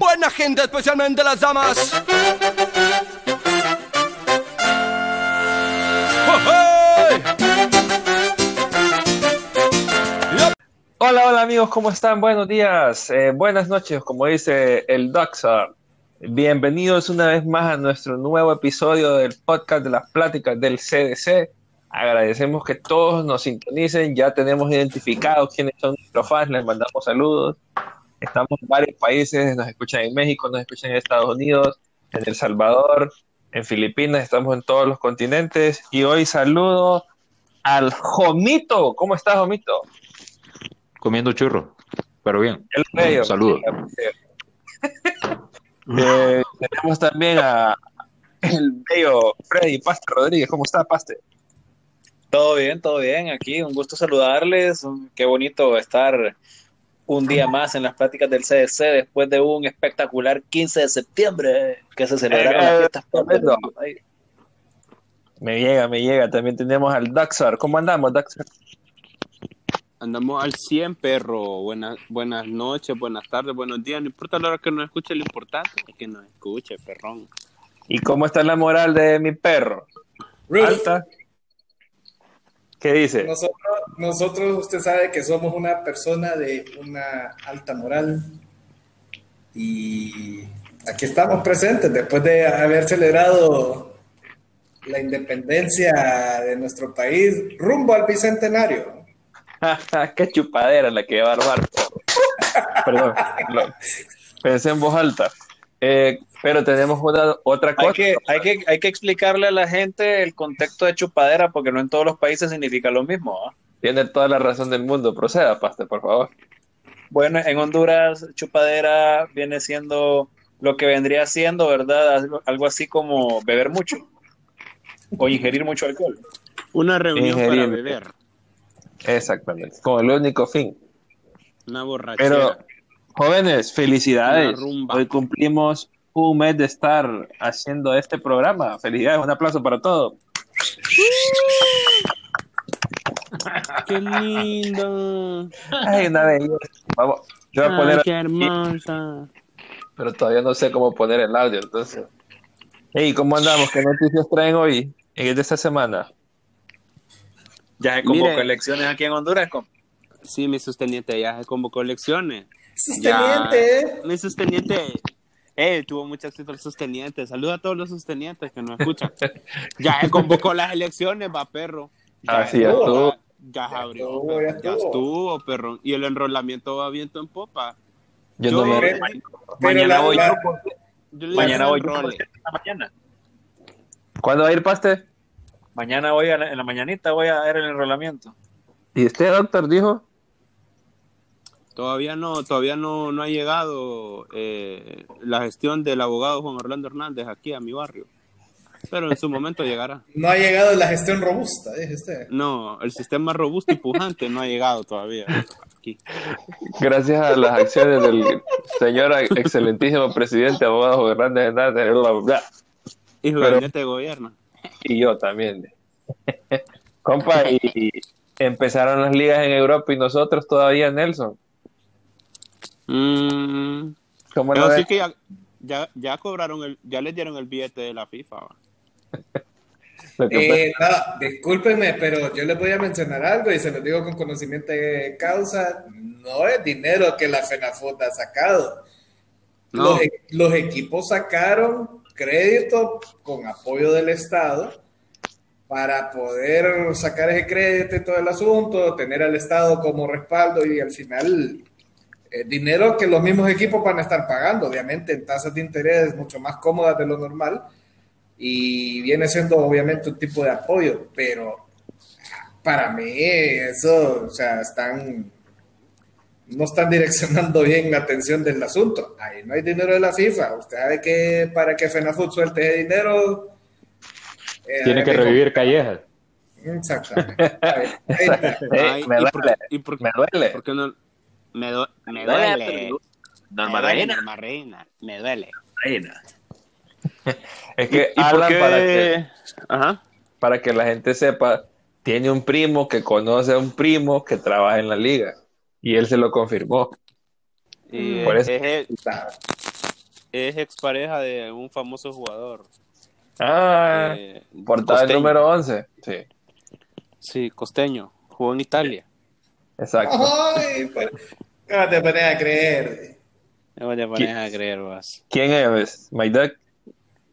Buena gente, especialmente las damas. Hola, hola amigos, ¿cómo están? Buenos días, eh, buenas noches, como dice el Doxa. Bienvenidos una vez más a nuestro nuevo episodio del podcast de las pláticas del CDC. Agradecemos que todos nos sintonicen, ya tenemos identificados quiénes son nuestros fans, les mandamos saludos. Estamos en varios países, nos escuchan en México, nos escuchan en Estados Unidos, en El Salvador, en Filipinas, estamos en todos los continentes. Y hoy saludo al Jomito. ¿Cómo estás, Jomito? Comiendo churro, pero bien. El bello. Saludos. Eh, tenemos también a el bello Freddy Paste Rodríguez. ¿Cómo está, Paste? Todo bien, todo bien. Aquí un gusto saludarles. Qué bonito estar un día más en las pláticas del CDC después de un espectacular 15 de septiembre que se celebraron las fiestas patrias. Ay, Me llega, me llega. También tenemos al Daxar. ¿Cómo andamos, Daxar? Andamos al 100, perro. Buenas, buenas noches, buenas tardes, buenos días. No importa la hora que nos escuche, lo importante es que nos escuche, perrón. ¿Y cómo está la moral de mi perro? ¿Alta? ¿Qué dice? Nosotros, nosotros, usted sabe que somos una persona de una alta moral y aquí estamos presentes después de haber celebrado la independencia de nuestro país rumbo al bicentenario. Qué chupadera la que va a armar. Perdón, lo- pensé en voz alta. Eh, pero tenemos una, otra cosa. Hay que, hay, que, hay que explicarle a la gente el contexto de chupadera porque no en todos los países significa lo mismo. ¿ah? Tiene toda la razón del mundo. Proceda, Paste, por favor. Bueno, en Honduras, chupadera viene siendo lo que vendría siendo, ¿verdad? Algo, así como beber mucho o ingerir mucho alcohol. Una reunión Ingerir. para beber. Exactamente. Como el único fin. Una borrachera. Pero, jóvenes, felicidades. Hoy cumplimos un mes de estar haciendo este programa. Felicidades, un aplauso para todos. ¡Qué lindo! Ay, una belleza. Vamos, yo voy a Ay, poner, qué hermosa! pero todavía no sé cómo poner el audio, entonces. Hey, ¿cómo andamos? ¿Qué noticias traen hoy? En de esta semana. Ya se convocó Mire. elecciones aquí en Honduras. compa. Sí, mi sosteniente ya se convocó elecciones. Sosteniente. Mi sosteniente. Eh, tuvo mucho éxito el sosteniente. Saluda a todos los sostenientes que nos escuchan. ya se convocó las elecciones, va, perro. Ya Así ya estuvo. Ya se abrió, estuvo, perro. ya ya estuvo. perro. Y el enrolamiento va viento en popa. Yo, Yo- no me... Mañana la- voy la- yo por- Yo le mañana voy yo mañana. ¿Cuándo va a ir, Paste? Mañana voy a la- en la mañanita voy a ver el enrolamiento. ¿Y usted, doctor, dijo? Todavía no, todavía no, no ha llegado eh, la gestión del abogado Juan Orlando Hernández aquí a mi barrio. Pero en su momento llegará. No ha llegado la gestión robusta, dije usted. No, el sistema robusto y pujante no ha llegado todavía aquí. Gracias a las acciones del señor excelentísimo presidente, abogado Hernández Hernández, bla, bla, bla. Y su Pero- gabinete de gobierno. y yo también. Compa, y empezaron las ligas en Europa y nosotros todavía, Nelson. Mm, ¿Cómo pero sí que ya, ya, ya cobraron el, ya les dieron el billete de la FIFA. Eh, no, discúlpenme, pero yo les voy a mencionar algo y se los digo con conocimiento de causa. No es dinero que la FENAFUT ha sacado. No. Los, e- los equipos sacaron crédito con apoyo del Estado para poder sacar ese crédito y todo el asunto, tener al Estado como respaldo y al final eh, dinero que los mismos equipos van a estar pagando, obviamente en tasas de interés mucho más cómodas de lo normal y viene siendo obviamente un tipo de apoyo, pero para mí eso, o sea, están no están direccionando bien la atención del asunto. Ahí no hay dinero de la FIFA. Usted sabe que para que FENAFUT suelte ese dinero eh, Tiene que revivir Callejas. Exactamente. Ahí- ahí Ay, me ¿y por- duele, y por- me duele. por qué no? Me, du- me duele, Me duele, Norma Reina. Me duele. Es que ¿Y por hablan qué? para que, Ajá. para que la gente sepa, tiene un primo que conoce a un primo que trabaja en la liga y él se lo confirmó. Y Por eso- es el- Está. es expareja de un famoso jugador. Ah, eh, portada costeño. número 11. Sí, Sí, costeño. Jugó en Italia. Exacto. Ay, pues, ¿cómo te pones a creer? No te pones a creer vos. ¿Quién es? My Duck.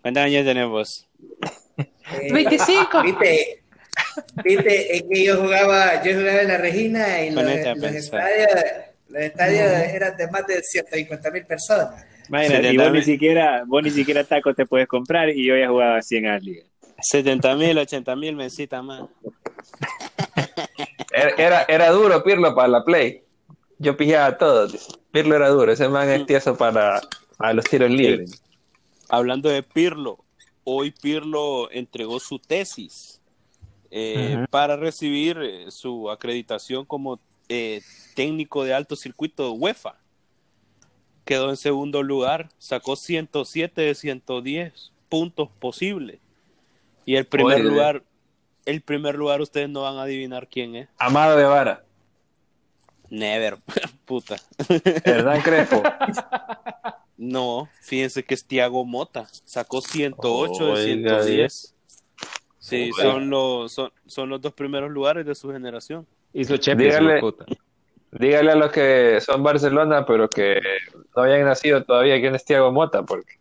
¿Cuántos años tenés vos? Eh, 25. Viste, viste, es que yo jugaba, yo jugaba en la Regina y los, los estadios, los estadios eran de más de 150 mil personas. Imagínate, y vos ni siquiera, vos ni siquiera tacos te puedes comprar y yo ya jugaba así en las ligas. 70 mil, 80 mil mesita más. Era, era, era duro Pirlo para la play. Yo pillaba a todos. dice. Pirlo era duro. Ese man es tieso para, para los tiros libres. Hablando de Pirlo, hoy Pirlo entregó su tesis eh, para recibir eh, su acreditación como eh, técnico de alto circuito UEFA. Quedó en segundo lugar, sacó 107 de 110 puntos posibles. Y el primer Oye. lugar, el primer lugar ustedes no van a adivinar quién es. Amado de Vara. Never, puta. Hernán Crespo. No, fíjense que es Tiago Mota. Sacó 108 de Oiga, 110. Sí, Oiga. son los, son, son los dos primeros lugares de su generación. Hizo Champions, Dígale- de puta. Dígale a los que son Barcelona, pero que no hayan nacido todavía quién es Thiago Mota, porque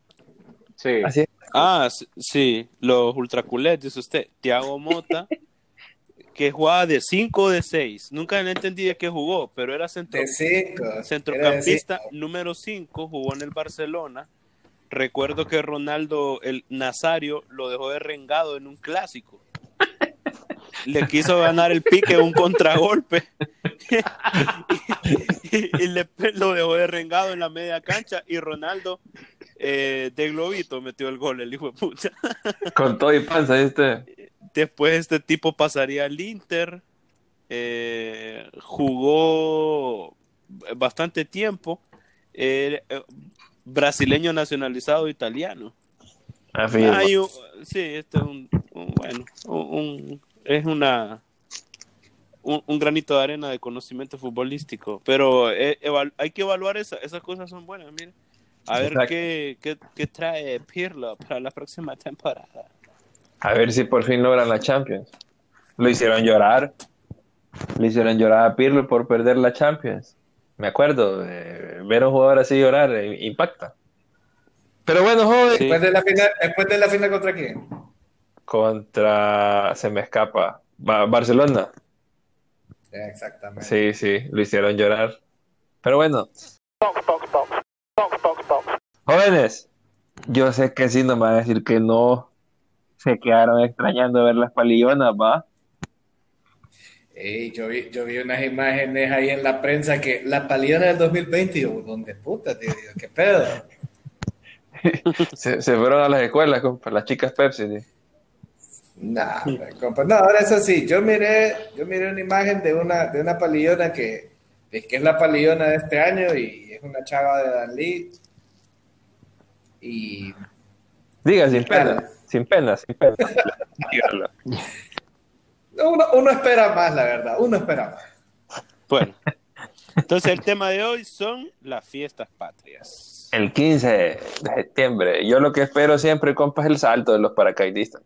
Sí. así es. Ah, sí, los ultraculés, dice usted. Tiago Mota, que jugaba de 5 o de 6. Nunca le entendí de qué jugó, pero era centro, De cinco. Era de centrocampista número 5, jugó en el Barcelona. Recuerdo que Ronaldo, el Nazario, lo dejó de rengado en un clásico. Le quiso ganar el pique un contragolpe. y, y le, lo dejó de rengado en la media cancha. Y Ronaldo, eh, de globito, metió el gol, el hijo de puta. Con todo y panza, ¿viste? Después este tipo pasaría al Inter, eh, jugó bastante tiempo, eh, brasileño nacionalizado italiano. Un- sí, este es un, un- bueno, un, un- es una un, un granito de arena de conocimiento futbolístico, pero eh, eval- hay que evaluar esa- esas cosas son buenas, mire. A ver qué, qué, qué trae Pirlo para la próxima temporada. A ver si por fin logran la Champions. Lo hicieron llorar. Le hicieron llorar a Pirlo por perder la Champions. Me acuerdo, eh, ver a un jugador así llorar eh, impacta. Pero bueno, joven, Sí. Después de la final, después de la final contra quién? contra, se me escapa, Ba- Barcelona. Exactamente. Sí, sí, lo hicieron llorar. Pero bueno. Jóvenes, yo sé que sí, no me van a decir que no se quedaron extrañando ver las palillonas, ¿va? Ey, yo, vi, yo vi unas imágenes ahí en la prensa que la paliona del 2020, y yo, ¿dónde puta, tío? ¿Qué pedo? Se, se fueron a las escuelas, compa, las chicas Pepsi. ¿sí? Nah, compa. No, ahora eso sí, yo miré, yo miré una imagen de una, de una palillona que es que es la palillona de este año y es una chava de Dalí. Y Diga, sin pena, sin pena, sin pena. Dígalo. uno, uno espera más, la verdad, uno espera más. Bueno, entonces el tema de hoy son las fiestas patrias. El 15 de septiembre. Yo lo que espero siempre, compa, es el salto de los paracaidistas.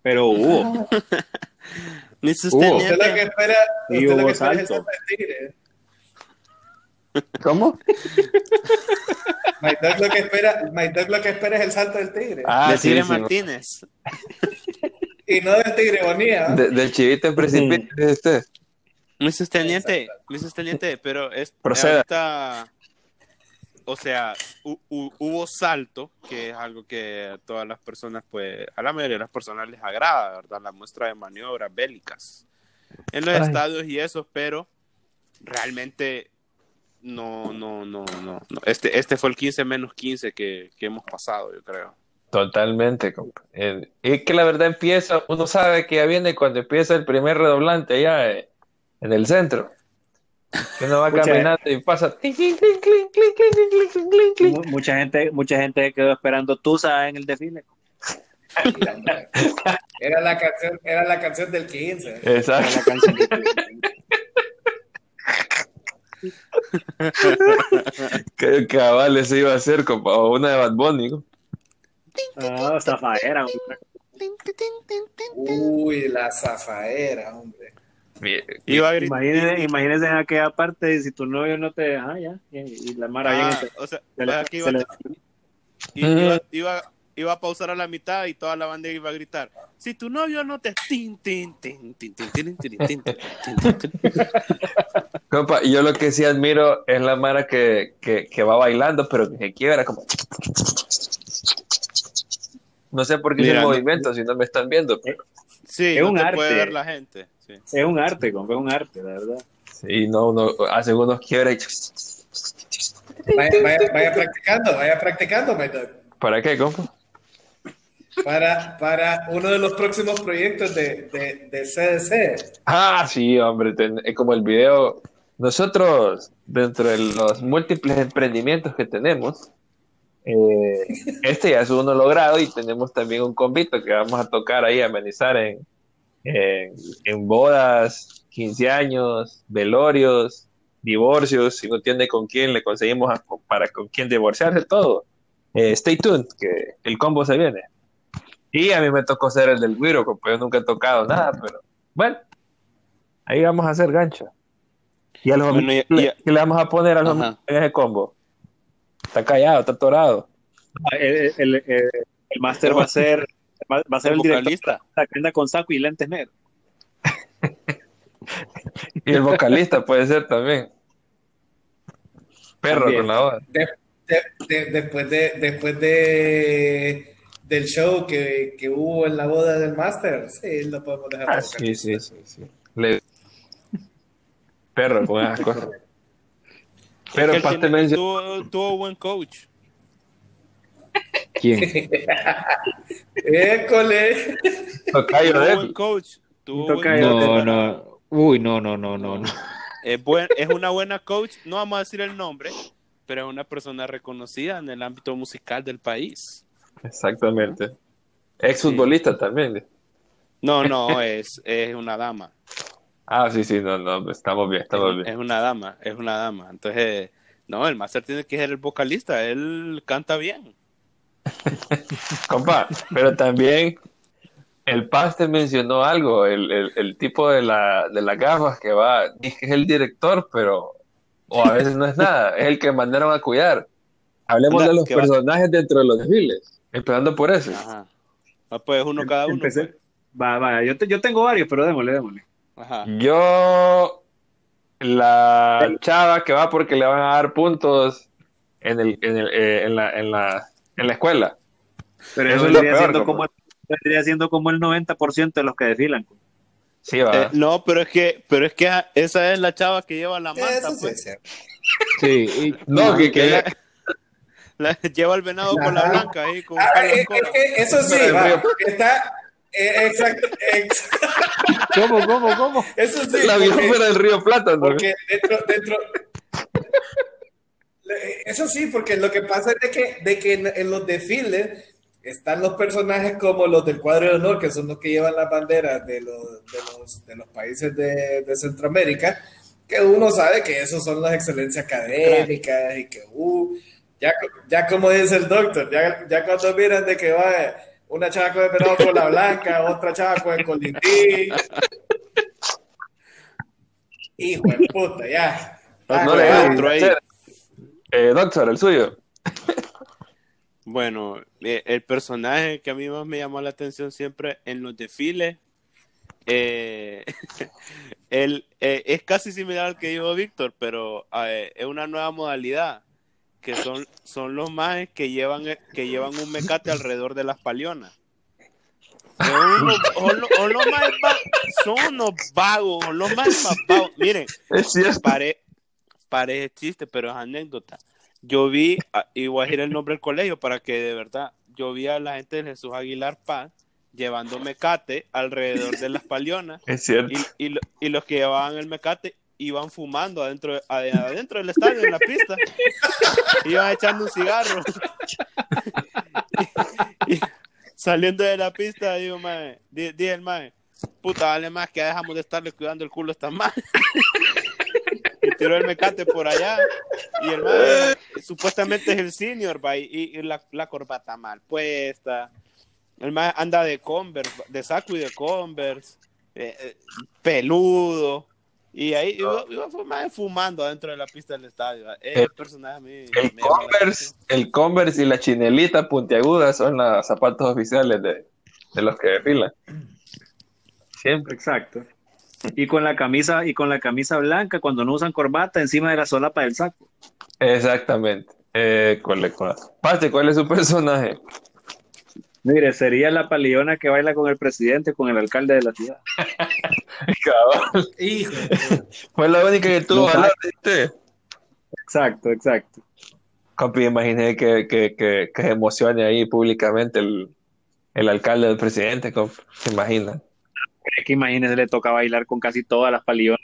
Pero hubo. Ni Usted lo que espera, usted lo hubo que espera es el tigre. ¿Cómo? My Dog lo que espera, My Dog lo que espera es el salto del tigre. Ah, de sí, Tigre sí, Martínez. Y no del tigre bonía. ¿no? de- del chivito en precipicio, ¿es usted? Mi sosteniente, mi sosteniente, pero es Proceda. ahorita, o sea, hu- hu- hubo salto, que es algo que a todas las personas, pues, a la mayoría de las personas les agrada, ¿verdad? La muestra de maniobras bélicas en los Ay. estadios y eso, pero realmente no, no, no, no. Este, este fue el 15 menos 15 que, que hemos pasado, yo creo. Totalmente, es que la verdad empieza, uno sabe que ya viene cuando empieza el primer redoblante allá eh, en el centro. Uno va caminando y pasa. Mucha gente, mucha gente quedó esperando Tusa en el desfile. Era la canción, era la canción del 15. Exacto. Era la canción del 15. Cabal, eso iba a ser como una de Bad Bunny. Ah, zafaera. Uy, la zafaera, hombre. Iba a imagínense, en aquella parte, si tu novio no te deja, ya, y, la mara ah. O sea, se iba, iba, iba, a pausar a la mitad y toda la banda iba a gritar: Si tu novio no te. Compa, yo lo que sí admiro es la Mara que, que, que va bailando, pero que se quiebra como. No sé por qué es Mira, el no- movimiento, si no me están viendo. pero- Sí, Es no un te arte. puede ver la gente. Sí. Es un arte, compa, es un arte, la verdad. Sí, no, uno hace unos quiebres. y- Vaya, vaya, vaya practicando, vaya practicando, my dog. ¿Para qué, compa? Para, para uno de los próximos proyectos de, de, de CDC. Ah, sí, hombre, ten- es como el video. Nosotros, dentro de los múltiples emprendimientos que tenemos, eh, este ya es uno logrado y tenemos también un convito que vamos a tocar ahí, amenizar en, en, en bodas, 15 años, velorios, divorcios, si no tiene con quién, le conseguimos para con quién divorciarse, todo. Eh, stay tuned, que el combo se viene. Y a mí me tocó ser el del Guiro, porque yo nunca he tocado nada, pero bueno, ahí vamos a hacer gancho. Y a los Bueno, y- le, y- ¿qué le vamos a poner a los Ajá. en ese combo? Está callado, está atorado. El, el, el, el máster va a ser, va, va a ser el, El director vocalista. que anda con saco y lentes negros. Y el vocalista puede ser también. Perro También. con la voz. De- de- de- después de, después de del show que, que hubo en la boda del máster, sí, lo podemos dejar. Ah, sí, sí, sí, sí. Le- Perro con esas cosas. Pero Es que tiene- tuvo, tuvo buen coach. ¿Quién? École. Tocayo de buen coach. Tuvo buen tocayo. coach. No, no. Uy, no, no, no, no. no. Es, buen, es una buena coach. No vamos a decir el nombre, pero es una persona reconocida en el ámbito musical del país. Exactamente. Exfutbolista también. No, no, es, es una dama. Ah, sí, sí, no, no, estamos bien, estamos Es, bien. es una dama, es una dama. Entonces, no, el máster tiene que ser el vocalista. Él canta bien. Compa, pero también el Paz te mencionó algo, el, el, el tipo de, la, de las gafas que va, dice que es el director, pero o a veces no es nada, es el que mandaron a cuidar. Hablemos de los va- personajes dentro de los desfiles, empezando por ese. Ajá. Ah, pues uno cada uno. Empecé- pues. Va, va, yo, te- yo tengo varios, pero démosle, démosle. Ajá. Yo, la chava que va porque le van a dar puntos en, el, en, el, eh, en, la, en, la, en la escuela. Pero Eso eso es lo vendría, peor, siendo como, vendría siendo como el 90% de los que desfilan. Sí, va. Eh, no, pero es que, pero es que esa es la chava que lleva la manta, Eso sí pues. Sí. y- no, que, que la- La- lleva el venado con la blanca ahí con un Ah, eh, eh, eh, eso sí, va, está. Eh, exacto, ex- ¿Cómo, cómo, cómo? eso sí, la fuera del río Plata, ¿no? Porque dentro, dentro. Eso sí, porque lo que pasa es de que, de que en, en los desfiles están los personajes como los del cuadro de honor, que son los que llevan las banderas de los, de los, de los países de, de Centroamérica, que uno sabe que esos son las excelencias académicas y que, uh, ya, ya como dice el doctor, ya, ya cuando miran de que va una chava con el venado con la blanca, otra chava con el colindín. Hijo de puta, ya. Ah, no le ya. hagas otro ahí. Eh, doctor, el suyo. Bueno, eh, el personaje que a mí más me llamó la atención siempre en los desfiles, eh, él, eh, es casi similar al que dijo Víctor, pero eh, es una nueva modalidad, que son, son los majes que llevan, que llevan un mecate alrededor de las palionas. Son los- son los majes va- son unos vagos, son los más vagos. Miren, Es cierto. pare, parece chiste, pero es anécdota. Yo vi, y voy a decir el nombre del colegio para que de verdad, yo vi a la gente de Jesús Aguilar Paz llevando mecate alrededor de las palionas Es cierto. y, y, y los que llevaban el mecate iban fumando adentro, ade- adentro del estadio, en la pista. Iban echando un cigarro. y, y saliendo de la pista, digo, mae, di- dije el mae, puta, vale más que dejamos de estarle cuidando el culo a esta madre. y tiró el mecate por allá. Y el mae, supuestamente es el senior, va, y, y la, la corbata mal puesta. El mae anda de Converse, de saco y de Converse, eh, eh, peludo. Y ahí iba, iba fumando adentro de la pista del estadio. va. Ese El- personaje a mí El me Converse, el Converse y la chinelita puntiaguda son los zapatos oficiales de, de los que desfilan. Siempre. Exacto. Y con la camisa, y con la camisa blanca, cuando no usan corbata, encima de la solapa del saco. Exactamente. Eh, correcto. Pate, ¿cuál es su personaje? Mire, sería la paliona que baila con el presidente, con el alcalde de la ciudad. Cabal. Hijo. Fue la única que tuvo No, valor, ¿viste? Exacto, exacto. Compi, imaginé que, que, que, que se emocione ahí públicamente el, el alcalde del presidente, compi. ¿Se imagina? Es que imagínese, le toca bailar con casi todas las palionas.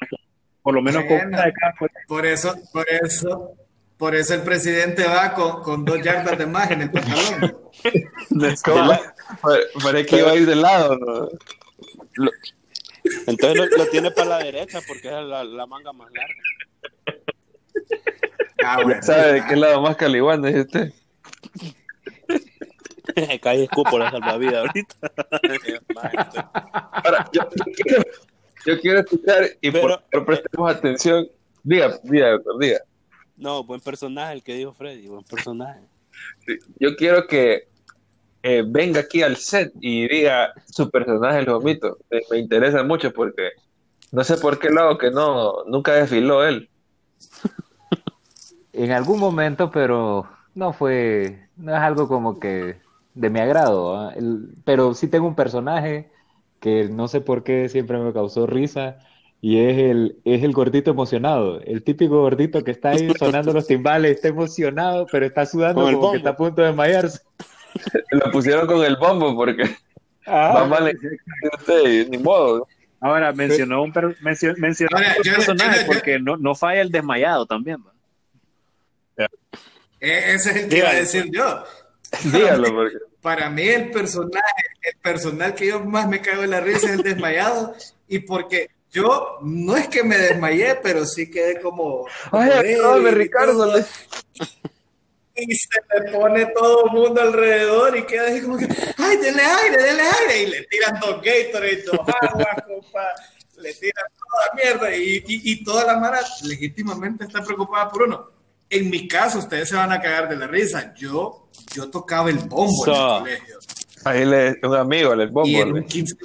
Por lo menos con una de cada. Por eso, por eso, por eso el presidente va con, con dos yardas de más en el pantalón. Parece que iba a ir de lado. Lo- Entonces lo, lo tiene para la derecha porque es la, la manga más larga. Ah, bueno. ¿Sabe de qué lado más caliguán es usted? Cae escupo la salvavidas ahorita. Ahora, yo, yo quiero, yo quiero escuchar y por Pero- favor prestemos atención. Diga, diga, doctor, diga. No, buen personaje el que dijo Freddy, buen personaje. Sí, Yo quiero que eh, venga aquí al set y diga su personaje, el vomito. Eh, me interesa mucho porque no sé por qué lado que no, nunca desfiló él. En algún momento, pero no fue, no es algo como que de mi agrado, ¿ah? El- pero sí tengo un personaje que no sé por qué siempre me causó risa y es el, es el gordito emocionado, el típico gordito que está ahí sonando los timbales, está emocionado, pero está sudando como que está a punto de desmayarse. Lo pusieron con el bombo porque Ah, mamá le usted, ni modo. Ahora, mencionó un, per- mencio- mencionó Ahora, un yo- personaje yo- yo- porque no, no falla el desmayado también. ¿va? E- Ese es el que iba a decir yo. Dígalo porque Para mí el personaje, el personal que yo más me cago en la risa es el desmayado y porque yo no es que me desmayé, pero sí quedé como... como Ay, y Ricardo. todo. Y se le pone todo el mundo alrededor y queda así como que, ay, denle aire, denle aire. Y le tiran dos Gatorade, dos aguas, compa. Le tiran toda mierda. Y, y, y toda la mara legítimamente está preocupada por uno. En mi caso, ustedes se van a cagar de la risa. Yo, yo tocaba el bombo en el colegio. Ahí le, un amigo, el bombo. Y en le- un 15,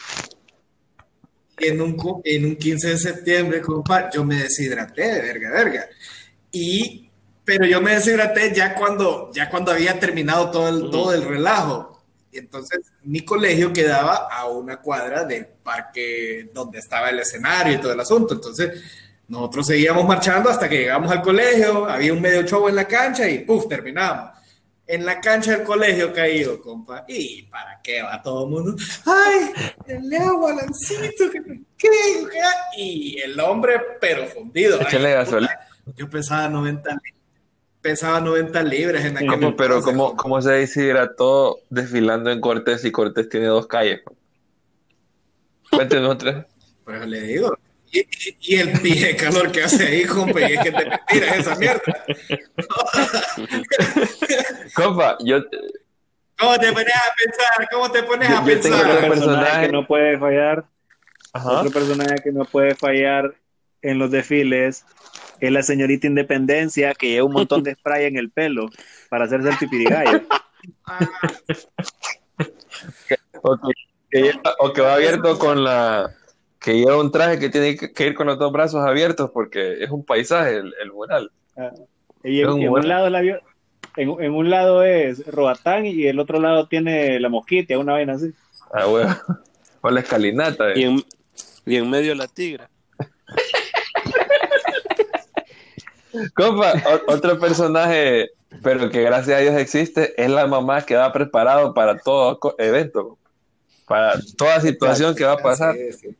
en un, en un 15 de septiembre, compa, yo me deshidraté de verga, verga. Y, pero yo me deshidraté ya cuando, ya cuando había terminado todo el, todo el relajo. Entonces mi colegio quedaba a una cuadra del parque donde estaba el escenario y todo el asunto. Entonces nosotros seguíamos marchando hasta que llegamos al colegio, había un medio show en la cancha y ¡puf! terminamos. En la cancha del colegio caído, compa. ¿Y para qué va todo el mundo? ¡Ay! El agua, Lancito, que ¿qué? ¿Qué? Y el hombre, pero fundido. Échale gasolina. Yo pesaba 90, li- pesaba 90 libras en aquel ¿Cómo, pero cómo, cómo se deshidrató desfilando en Cortés y Cortés tiene dos calles? Cuéntenos otra. Pues le digo. Y, y- y el pie de calor que hace ahí, compa, y es que te tiras esa mierda. Compa, yo, ¿Cómo te pones a pensar? ¿Cómo te pones Yo- a yo tengo pensar? otro personaje que no puede fallar, ajá, otro personaje que no puede fallar en los desfiles es la señorita Independencia que lleva un montón de spray en el pelo para hacerse el pipirigallo. o, que, que lleva- o que va abierto con la, que lleva un traje que tiene que, que ir con los dos brazos abiertos porque es un paisaje el, el mural. Y en, Es un y en bueno. un lado la en, en un lado es Roatán y el otro lado tiene la mosquita, una vaina así. Ah, huevo. O la escalinata. eh. Y en, y en medio la tigra. Compa, o- otro personaje, pero que gracias a Dios existe, es la mamá que va preparado para todo evento, para toda situación que va a pasar.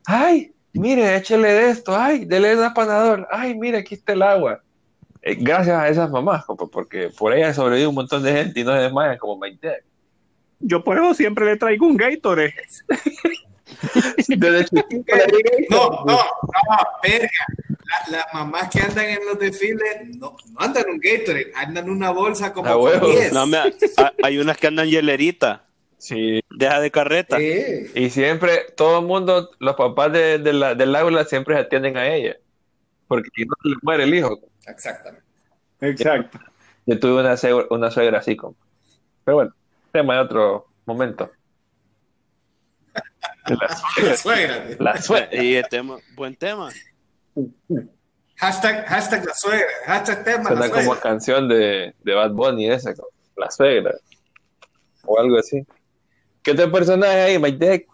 Ay, mire, échele de esto, ay, dele un apanador, ay, mire, aquí está el agua. Eh, gracias a esas mamás, compa, porque por ella sobrevive un montón de gente y no se desmayan como 20. Yo por eso siempre le traigo un Gatorade. Desde chiquito No, no, no, verga. la- las mamás que andan en los desfiles no, no andan en un Gatorade, andan en una bolsa como A con huevo. 10. No, me- hay unas que andan hielerita. Sí. Deja de carreta. Sí. Y siempre, todo el mundo, los papás de, de la- del aula siempre se atienden a ella. Porque si no se le muere el hijo. Exactamente. Exacto. Yo tuve una, suegra- una suegra así como. Pero bueno, tema de otro momento. La La suegra. La suegra. Y el tema, buen tema. Hashtag, hashtag la suegra. Hashtag tema la Suena como suegra. canción de, de Bad Bunny esa, como la suegra. O algo así. ¿Qué otro personaje hay, Mike Deck?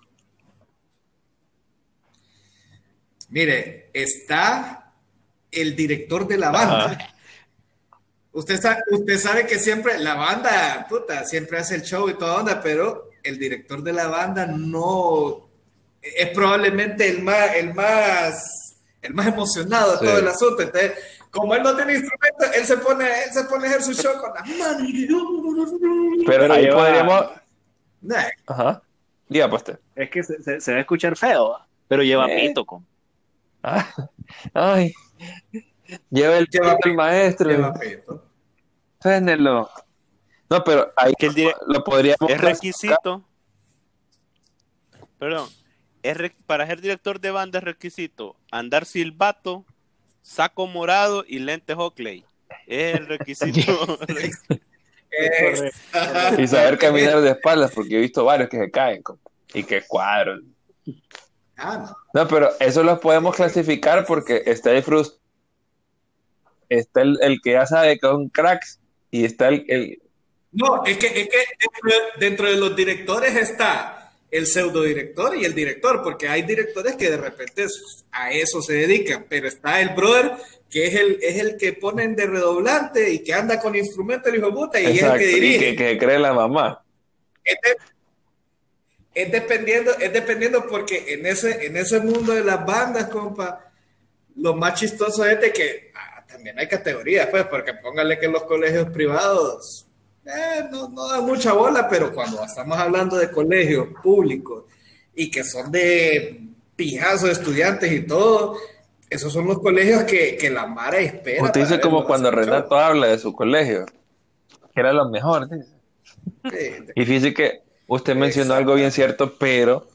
Mire, está el director de la banda. Usted, sabe, usted sabe que siempre la banda, puta, siempre hace el show y toda onda, pero el director de la banda no es probablemente el más, el más, el más emocionado de Sí. todo el asunto. Entonces, como él no tiene instrumento, él se pone, él se pone a hacer su show con las manos. Pero Ahí podríamos. Nah, Ajá. Diga, pues. te- Es que se, se- se va a escuchar feo, ¿va? pero lleva Eh. pito. con- Ah, Ay. Lleva el Lleva pito el maestro. lleva. Fénelo. No, pero ahí Que el lo podríamos. Es requisito. Perdón. Es re- para ser director de banda es requisito andar silbato, saco morado y lentes Oakley. Es el requisito. Y saber caminar de espaldas, porque he visto varios que se caen como, y que cuadros. Ah, no. No, pero eso lo podemos clasificar porque está el frust está el, el que ya sabe que son cracks y está el, el- No, es que, es que dentro, de- dentro de los directores está el pseudo director y el director, porque hay directores que de repente a eso se dedican, pero está el brother que es el, es el que ponen de redoblante y que anda con instrumento el hijo de puta y exacto, es el que y dirige. que, que cree la mamá. Es, de- es dependiendo, es dependiendo porque en ese, en ese mundo de las bandas, compa, lo más chistoso es de que ah, también hay categorías, pues, porque póngale que los colegios privados eh, no, no dan mucha bola, pero cuando estamos hablando de colegios públicos y que son de pijazo de estudiantes y todo, esos son los colegios que, que la Mara espera. Usted dice como cuando Renato habla de su colegio, que era lo mejor. dice. show. Sí, Y fíjese que usted mencionó algo bien cierto, pero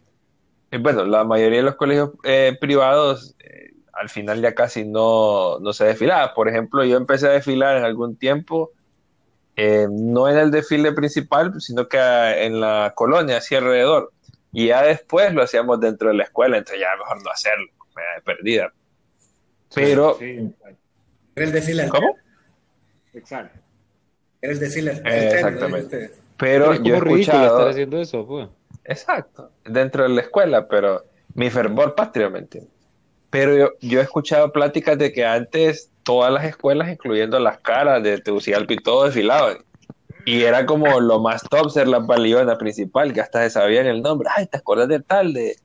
eh, bueno, la mayoría de los colegios eh, privados eh, al final ya casi no, no se desfilaba. Por ejemplo, yo empecé a desfilar en algún tiempo, eh, no en el desfile principal, sino que en la colonia, así alrededor. Y ya después lo hacíamos dentro de la escuela, entonces ya mejor no hacerlo, me da de perdida. Pero, Sí, Era el desfile ¿cómo? exacto. Era el desfile Eh, exactamente. Pero es yo he escuchado... estar haciendo eso, pues. Exacto, dentro de la escuela, pero mi fervor patrio, ¿me entiendes? Pero yo, yo he escuchado pláticas de que antes todas las escuelas, incluyendo las caras de Tegucigalpa y todo, desfilaban. Y era como lo más top ser la paliona principal, que hasta se sabían el nombre. Ay, ¿te acuerdas de tal? De,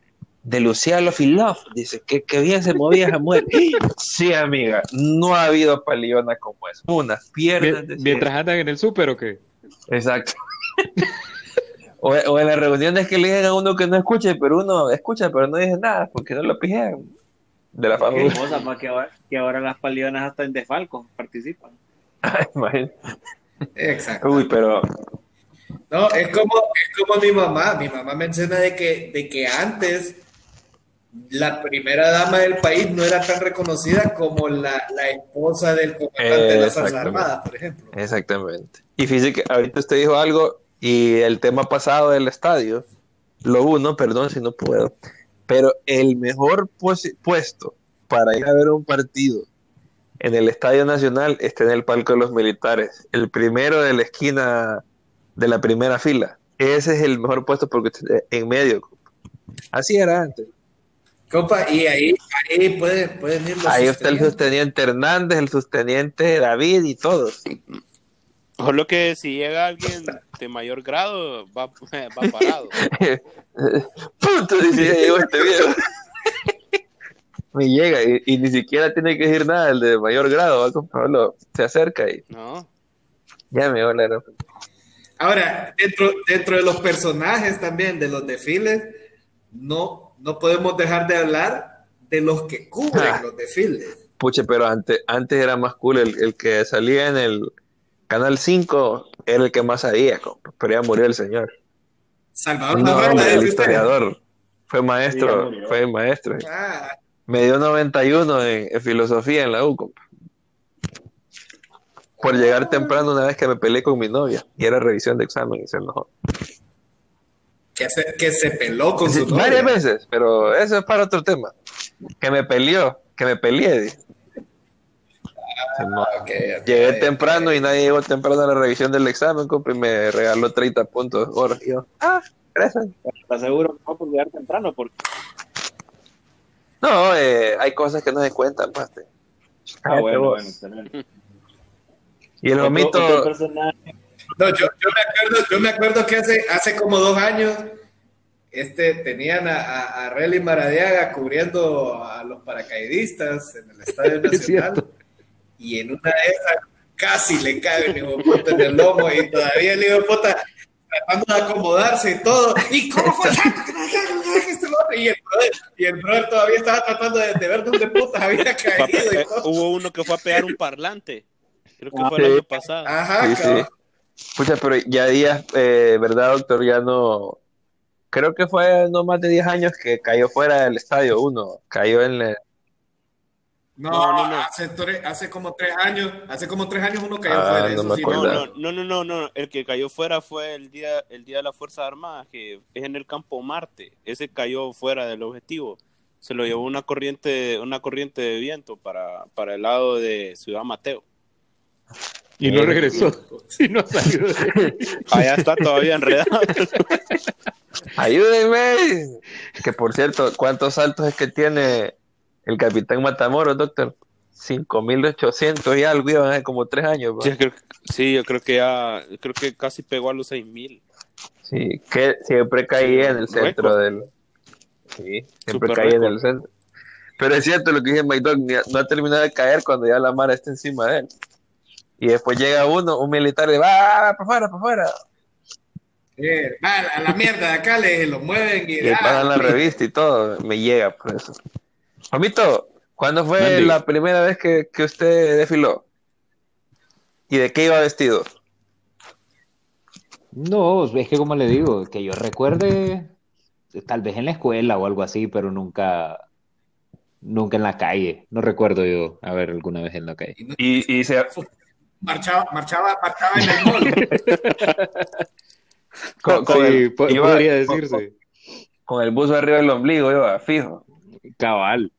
de Filov. Dice, que, que bien se movía esa mujer. Sí, amiga, no ha habido paliona como eso. Unas piernas de Mientras andan en el súper o qué. Exacto. O, o en las reuniones que le digan a uno que no escuche, pero uno escucha, pero no dice nada, porque no lo pijean. De la Qué familia. cosa, más que ahora, que ahora las palionas hasta en Defalco participan. Imagínate. Exacto. Uy, pero No, es como, es como mi mamá. Mi mamá menciona de que, de que antes la primera dama del país no era tan reconocida como la, la esposa del comandante de las Fuerzas. Armadas, por ejemplo. exactamente. Y fíjese que ahorita usted dijo algo y el tema pasado del estadio, lo uno, perdón si no puedo, pero el mejor puesto para ir a ver un partido en el Estadio Nacional está en el palco de los militares, el primero de la esquina de la primera fila. Ese es el mejor puesto porque usted en medio. Así era antes. Compa, y ahí, ahí pueden, pueden ir los Ahí está el sosteniente Hernández, el sosteniente David y todos. Solo que si llega alguien de mayor grado, va, va parado. Punto, dice, ya llegó este viejo. Me llega y, y ni siquiera tiene que decir nada el de mayor grado, va con Pablo, se acerca y ¿No? ya me hola. ¿no? Ahora, dentro, dentro de los personajes también de los desfiles, no, no podemos dejar de hablar de los que cubren Ah. los desfiles. Puche, pero antes, antes era más cool. El, el que salía en el Canal 5 era el que más sabía, compa, pero ya murió el señor. Salvador No, Navarra, hombre, el historiador. Fue Sí, maestro, murió. fue maestro. Ah, Me dio 91 en, en filosofía en la U, compa. Por llegar temprano una vez que me peleé con mi novia y era revisión de examen y se enojó. que, se, que se peló con Sí, su novia. varias veces, pero eso es para otro tema. Que me peleó, que me peleé. Dice. Se enojó. Ok, ok, Llegué ok. temprano y nadie llegó temprano a la revisión del examen, compa, y me regaló 30 puntos horas. Y yo, ah, gracias. ¿Estás seguro que no por llegar temprano? Porque No, eh, hay cosas que no se cuentan, paste. Ah, bueno, vos. bueno, excelente. Y el personaje. No, yo, yo me acuerdo, yo me acuerdo que hace, hace como dos años este, tenían a, a, a Relly Maradiaga cubriendo a los paracaidistas en el Estadio Es Nacional. Y en una de esas casi le cae el hijo puta en el lomo y todavía el hijo de puta tratando de acomodarse y todo. ¿Y cómo fue? Y el brother, y el brother todavía estaba tratando de, de ver dónde putas había caído y todo. hubo uno que fue a pegar un parlante. Creo que Ah, fue el año pasado. Ajá, Sí, sí. Pucha, pero ya días, eh, ¿verdad, doctor? Ya no. Creo que fue no más de 10 años que cayó fuera del estadio uno. Cayó en el. No, No, no, no. Hace, tre- hace como tres años, hace como tres años uno cayó Ah, fuera. no eso sí. No, no, no, no, no, no, el que cayó fuera fue el día, el día de las Fuerzas Armadas, que es en el campo Marte. Ese cayó fuera del objetivo. Se lo llevó una corriente, una corriente de viento para, para el lado de Ciudad Mateo. Y no regresó. Y no salió. Allá está todavía enredado. ¡Ayúdenme! Que por cierto, ¿cuántos saltos es que tiene el capitán Matamoros, doctor? 5.800 y algo, iban hace como 3 años. Sí, creo, sí, yo creo que ya, creo que casi pegó a los 6000. Sí, que siempre caía en el centro del. Sí, siempre Super caía en el centro. Pero es cierto lo que dice Mike Dog, no ha terminado de caer cuando ya la mara está encima de él. Y después llega uno, un militar, y va, va, para afuera, para afuera. Eh, va, a la- mierda de acá le lo mueven y, Y le ah, pagan la revista y todo. Me llega por eso. Juanito, ¿cuándo fue la primera vez que, que usted desfiló? ¿Y de qué iba vestido? No, es que como le digo, que yo recuerde, tal vez en la escuela o algo así, pero nunca, nunca en la calle. No recuerdo yo haber alguna vez en la calle. Y, y se, marchaba, marchaba, marchaba en el mall. con, con Sí, el, po- iba- podría con- decirse. con el buzo arriba del ombligo, iba fijo. Cabal.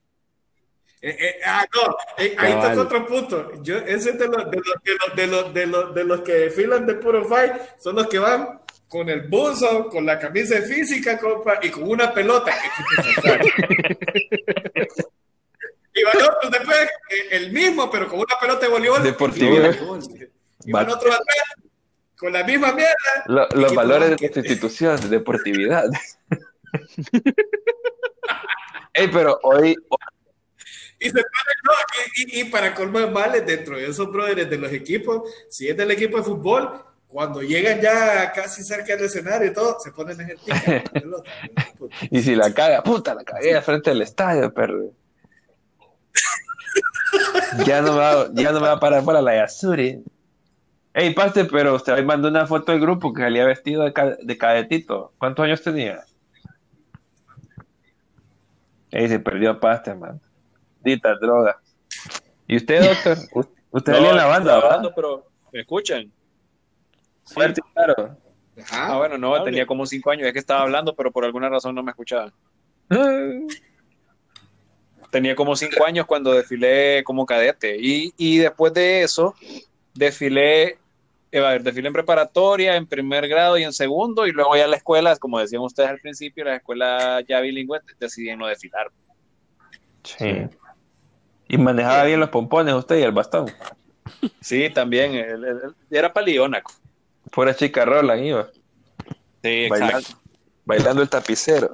Eh, eh, ah, no, eh, ahí toca otro punto. Yo, ese es de los, de los, de los, de los, de los, que desfilan de puro fight, son los que van con el buzo, con la camisa de física, compa, y con una pelota. y van otros después, eh, el mismo, pero con una pelota de voleibol. Deportividad. Y van otros atrás, con la misma mierda. Lo- los valores de nuestra institución, de deportividad. Ey, pero hoy, Y se ponen, no, y, y- y para colmar males dentro de esos brothers de los equipos, si es del equipo de fútbol, cuando llegan ya casi cerca del escenario y todo, se ponen en el puta. y si la caga, puta, la cagué al frente del estadio, perro. Ya no me va, ya no me va a parar para la Yasuri. Ey, Paste, pero usted hoy mandó una foto del grupo que salía vestido de, ca- de cadetito. ¿Cuántos años tenía? Ey, se perdió Paste, man. Dita droga. ¿Y usted, doctor? Usted salía en la banda, estaba ¿verdad? hablando, pero ¿me escuchan? Fuerte y claro. Ah, bueno, no, Hable. tenía como cinco años, es que estaba hablando, pero por alguna razón no me escuchaba. Tenía como cinco años cuando desfilé como cadete y, y después de eso desfilé, eh, a ver, desfilé en preparatoria, en primer grado y en segundo y luego ya en la escuela, como decían ustedes al principio, la escuela ya bilingüe decidí no desfilar. Sí. Y manejaba bien los pompones usted y el bastón. Sí, también, el- el- era paliónaco. Pura chica Roland iba. Sí, Bailando, bailando el tapicero.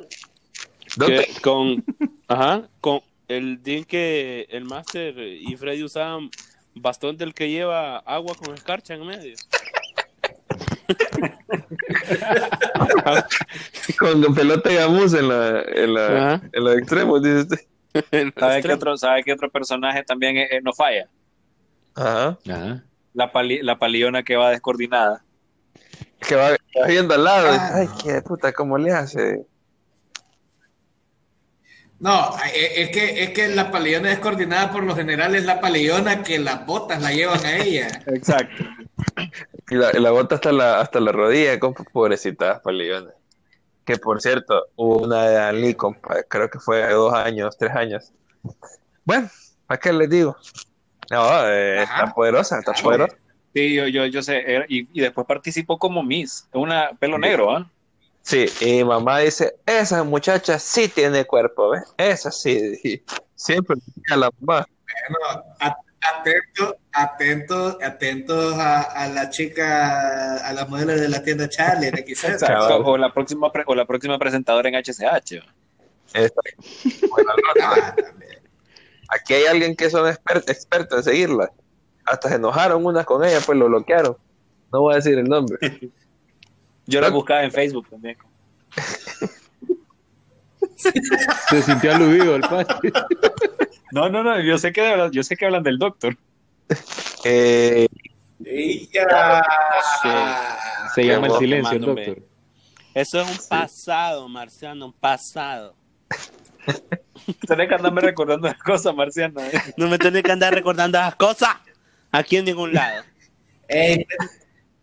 Que con, ajá, con el día en que el máster y Freddy usaban bastón del que lleva agua con escarcha en medio. con pelota de gamuza en, la, en, la, Ajá. en los extremos, dice usted. El ¿Sabe qué otro, sabe qué otro personaje también eh, eh, no falla? Ajá. Ajá. La, pali- la paliona que va descoordinada. Que va, va viendo al lado. Ay, qué puta, ¿cómo le hace? No, eh, es que, es que la paliona descoordinada por lo general es la paliona que las botas la llevan a ella. Exacto. Y la, la bota hasta la, hasta la rodilla, compa, pobrecitas. Que por cierto, hubo una de Dan Lee, compa, creo que fue dos años, tres años. Bueno, ¿a qué les digo? No, eh, está poderosa, está Ajá. poderosa. Sí, yo, yo, yo sé. era- y, y después participó como Miss. Una pelo negro, ¿ah? Sí, y mamá dice, esa muchacha sí tiene cuerpo, ¿ves? Esa sí, y siempre a la mamá. Bueno, a- atentos, atentos, atentos a, a la chica, a las modelos de la tienda Charlie, de quizás. O la próxima pre- o la próxima presentadora en HCH. Esa- bueno, no, Ah, aquí hay alguien que son exper- expertos en seguirla. Hasta se enojaron unas con ella, pues lo bloquearon. No voy a decir el nombre. Yo la buscaba en Facebook también. Se sintió aludido el padre. No, no, no. Yo sé que hablan, yo sé que hablan del doctor. Eh, Ella. Se llama el silencio, el doctor. Eso es un pasado, Marciano, un pasado. Tenés que andarme recordando las cosas, Marciano. ¿eh? No me tenés que andar recordando esas cosas aquí en ningún lado. Ey,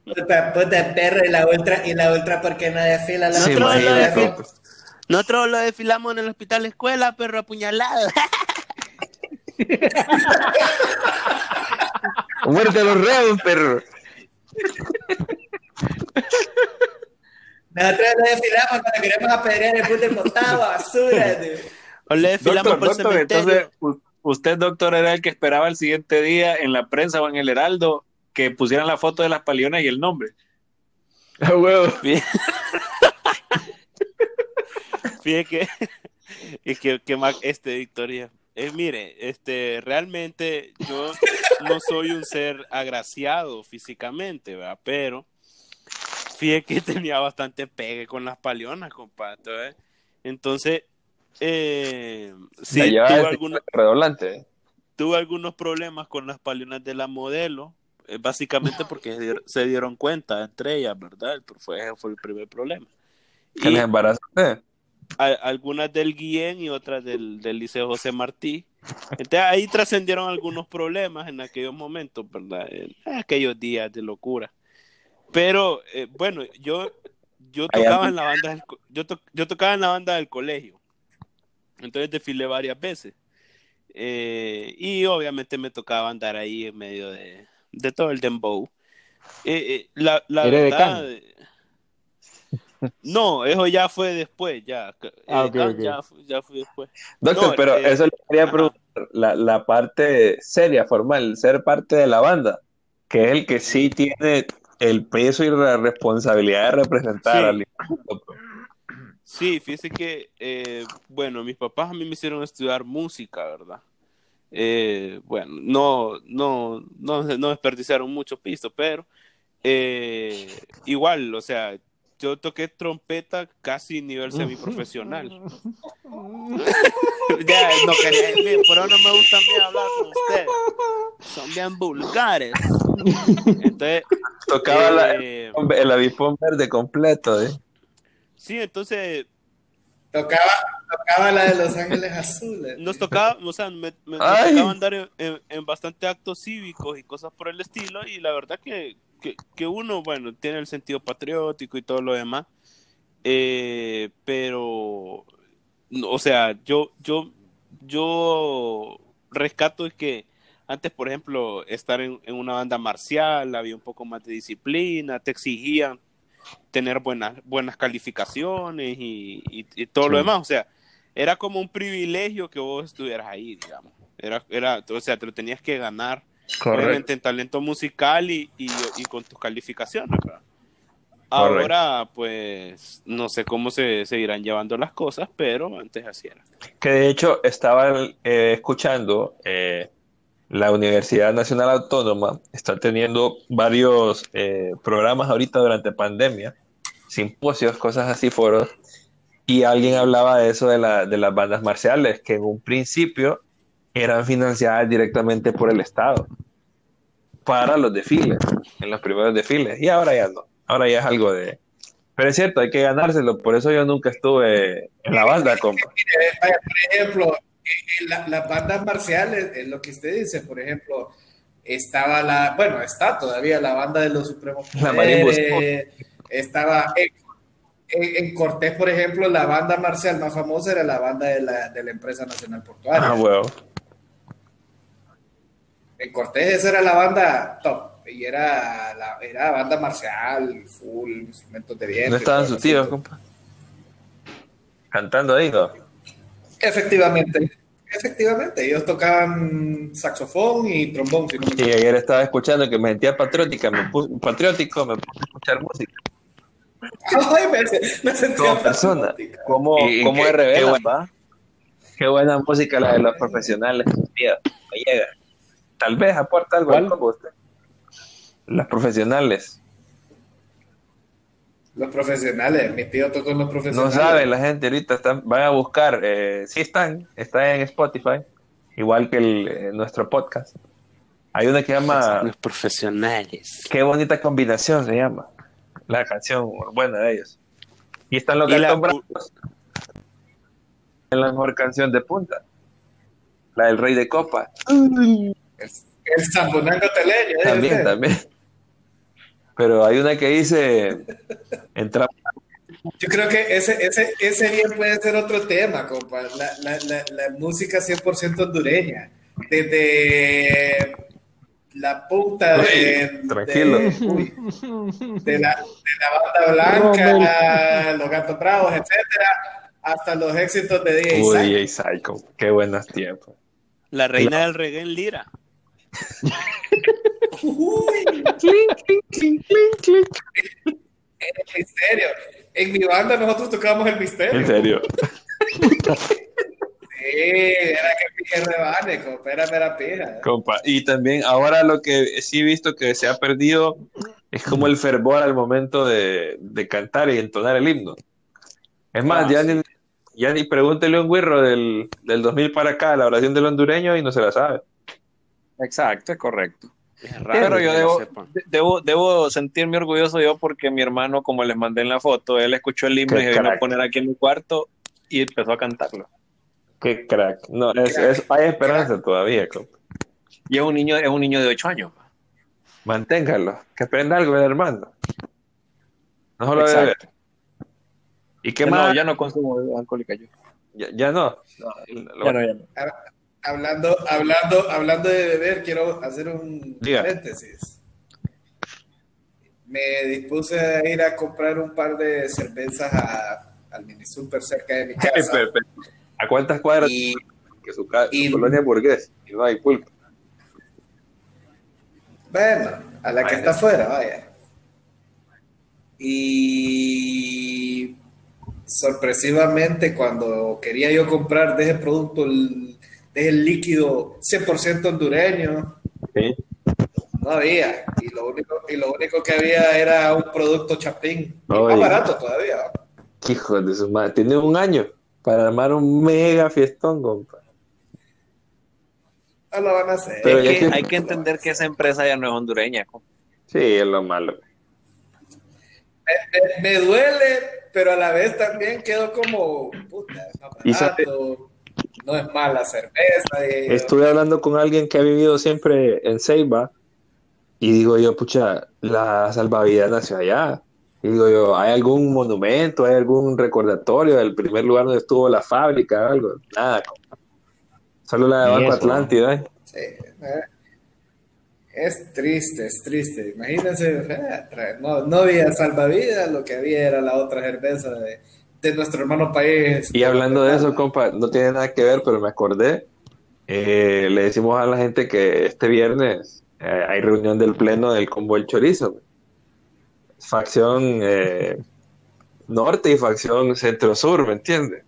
puta, puta perro y la ultra, y la ultra porque no desfila la Sí, nosotros lo desfilamos en el hospital escuela, perro apuñalado. muerte a los reos, perro. Nosotros lo desfilamos cuando queremos apedrear el puto Motagua, basura. de- O le desfilamos Doctor, por el doctor, cementerio. entonces, usted, doctor, era el que esperaba el siguiente día en la prensa o en el Heraldo que pusieran la foto de las palionas y el nombre. A huevo. Fíjate que, es que, que más este Victoria. Eh, mire, este, realmente yo no soy un ser agraciado físicamente, ¿verdad? Pero fíjate que tenía bastante pegue con las palionas, compadre. Entonces, eh, sí, tuve, algunos, redoblante. tuve algunos problemas con las palionas de la modelo, eh, básicamente porque se dieron, cuenta entre ellas, ¿verdad? Fue, ese fue el primer problema. Que Y- les embarazaste. A- algunas del Guillén y otras del, del Liceo José Martí. Entonces ahí trascendieron algunos problemas en aquellos momentos, ¿verdad? En aquellos días de locura. Pero eh, bueno, yo, yo tocaba en la banda del, yo, to- yo tocaba en la banda del colegio. Entonces desfilé varias veces. Eh, y obviamente me tocaba andar ahí en medio de, de todo el dembow. Eh, eh, la, la ¿Eres verdad, decano? No, eso ya fue después, ya. Ah, Eh, ok, ah, ok. Ya, fu- ya fue después. Doctor, No, pero eh, eso le quería preguntar. La, la parte seria, formal, ser parte de la banda, que es el que sí tiene el peso y la responsabilidad de representar Sí. al instituto, pues. Sí, fíjese que, eh, bueno, mis papás a mí me hicieron estudiar música, ¿verdad? Eh, bueno, no, no, no, no desperdiciaron mucho piso, pero eh, igual, o sea, yo toqué trompeta casi nivel semiprofesional. ya, no quería decir, pero no me gusta a mí hablar con ustedes. Son bien vulgares. Entonces, Tocaba la- eh, el avispón verde completo, ¿eh? sí, entonces Tocaba, tocaba la de Los Ángeles Azules. nos tocaba, o sea, me, me- nos Ay. tocaba andar en, en- en bastante actos cívicos y cosas por el estilo, y la verdad que, que, que uno, bueno, tiene el sentido patriótico y todo lo demás, eh, pero, o sea, yo, yo, yo rescato es que antes, por ejemplo, estar en, en una banda marcial, había un poco más de disciplina, te exigían tener buenas, buenas calificaciones y, y- y todo lo demás, o sea, era como un privilegio que vos estuvieras ahí, digamos. Era, era, o sea, te lo tenías que ganar, obviamente en talento musical y, y, y con tus calificaciones, ¿verdad? Ahora, pues, no sé cómo se seguirán llevando las cosas, pero antes así era. Que de hecho estaba eh, escuchando eh, la Universidad Nacional Autónoma, está teniendo varios eh, programas ahorita durante pandemia, simposios, cosas así, foros, Y alguien hablaba de eso de, la, de las bandas marciales, que en un principio eran financiadas directamente por el Estado para los desfiles, en los primeros desfiles. Y ahora ya no, ahora ya es algo de... Pero es cierto, hay que ganárselo, por eso yo nunca estuve en la banda, compa. Vaya, por ejemplo, eh, la- las bandas marciales, es lo que usted dice, por ejemplo, estaba la, bueno, está todavía la banda de los Supremos La Poderes, estaba en, en- en Cortés, por ejemplo, la banda marcial más famosa era la banda de la, de la empresa nacional portuaria. Ah, huevo. En Cortés esa era la banda top. Y era la era banda marcial, full, instrumentos de viento. No estaban sus el tíos, compa. Cantando ahí, ¿no? Efectivamente, efectivamente. Ellos tocaban saxofón y trombón, si no me Y ayer estaba escuchando que me sentía patriótica, me puse, patriótico, me puse a escuchar música. Ay, me, me sentía Como persona. patriótica. ¿Cómo, Y- cómo qué- qué va? Qué buena música la de los profesionales. Mira, me llega. Tal vez aporta algo al ¿Cuál? combo usted. Los profesionales. Los profesionales, mi tío tocó los No profesionales. sabe la gente ahorita, están, van a buscar. Eh, sí están, está en Spotify, igual que el, eh, nuestro podcast. Hay una que llama Los profesionales. Qué bonita combinación se llama. La canción buena de ellos. Y están los bravos. Es la mejor canción de punta. La del Rey de Copa. El zambonango teleño. ¿eh? También, también. Pero hay una que dice entra Yo creo que ese, ese, ese bien puede ser otro tema, compa. La, la, la, la música 100% hondureña. Desde la punta de, Uy, tranquilo. de, uy, de la, de la banda blanca, los gatos bravos, etcétera, hasta los éxitos de DJ. Uy, Psycho. Qué buenos tiempos. La reina del reggae en Lira. Uy, el misterio. En mi banda nosotros tocábamos el misterio. En serio. Sí, era que pije rebane, compa, era mera pija. Compa. Y también ahora lo que sí he visto que se ha perdido es como el fervor al momento de, de cantar y entonar el himno. Es más, Ah, ya, sí. ni, ya ni pregúntele a un güirro del, del 2000 para acá, la oración del hondureño, y no se la sabe. Exacto, es correcto. Es raro Pero yo debo, de- debo, debo sentirme orgulloso yo porque mi hermano, como les mandé en la foto, él escuchó el himno Qué y se vino a crack. poner aquí en mi cuarto y empezó a cantarlo. Qué crack. No, es, es- hay esperanza todavía, compa. Y es un niño, es un niño de 8 años. Manténgalo. Que aprenda algo el hermano. No solo Exacto. beber. ¿Y qué Ya más? No, ya no consumo alcohólica yo. Ya, ya no. Ya no, ya no. Hablando, hablando, hablando de beber, quiero hacer un Diga. paréntesis. Me dispuse a ir a comprar un par de cervezas a- al mini super cerca de mi casa. Pero, pero, ¿A cuántas cuadras Y que su, y- colonia burgués? Y no hay pulpo. bueno, a la que está afuera, vaya. Y sorpresivamente, cuando quería yo comprar de ese producto, el, de ese líquido 100% hondureño, Sí. No había. Y lo único, y lo único que había era un producto chapín. Y más barato todavía. Qué Hijo de su madre. Tiene un año para armar un mega fiestón, compa. No lo van a hacer. Pero Es ya que que- hay que entender que esa empresa ya no es hondureña. co. Sí, es lo malo. Me, me duele, pero a la vez también quedo como, puta, es más Y sabe- no es mala cerveza. y- Estuve hablando con alguien que ha vivido siempre en Ceiba y digo yo, pucha, la salvavidas nació allá. Y digo yo, ¿hay algún monumento, hay algún recordatorio del primer lugar donde estuvo la fábrica o algo? Nada. Solo la de Banco eso. Atlántida, ¿eh? Sí, eh, es triste, es triste. Imagínense, eh, no, no había salvavidas, lo que había era la otra cerveza de, de nuestro hermano país. Y hablando de eso, compa, no tiene nada que ver, pero me acordé. Eh, le decimos a la gente que este viernes eh, hay reunión del pleno del combo El Chorizo. Facción eh, norte y facción centro-sur, ¿me entiendes?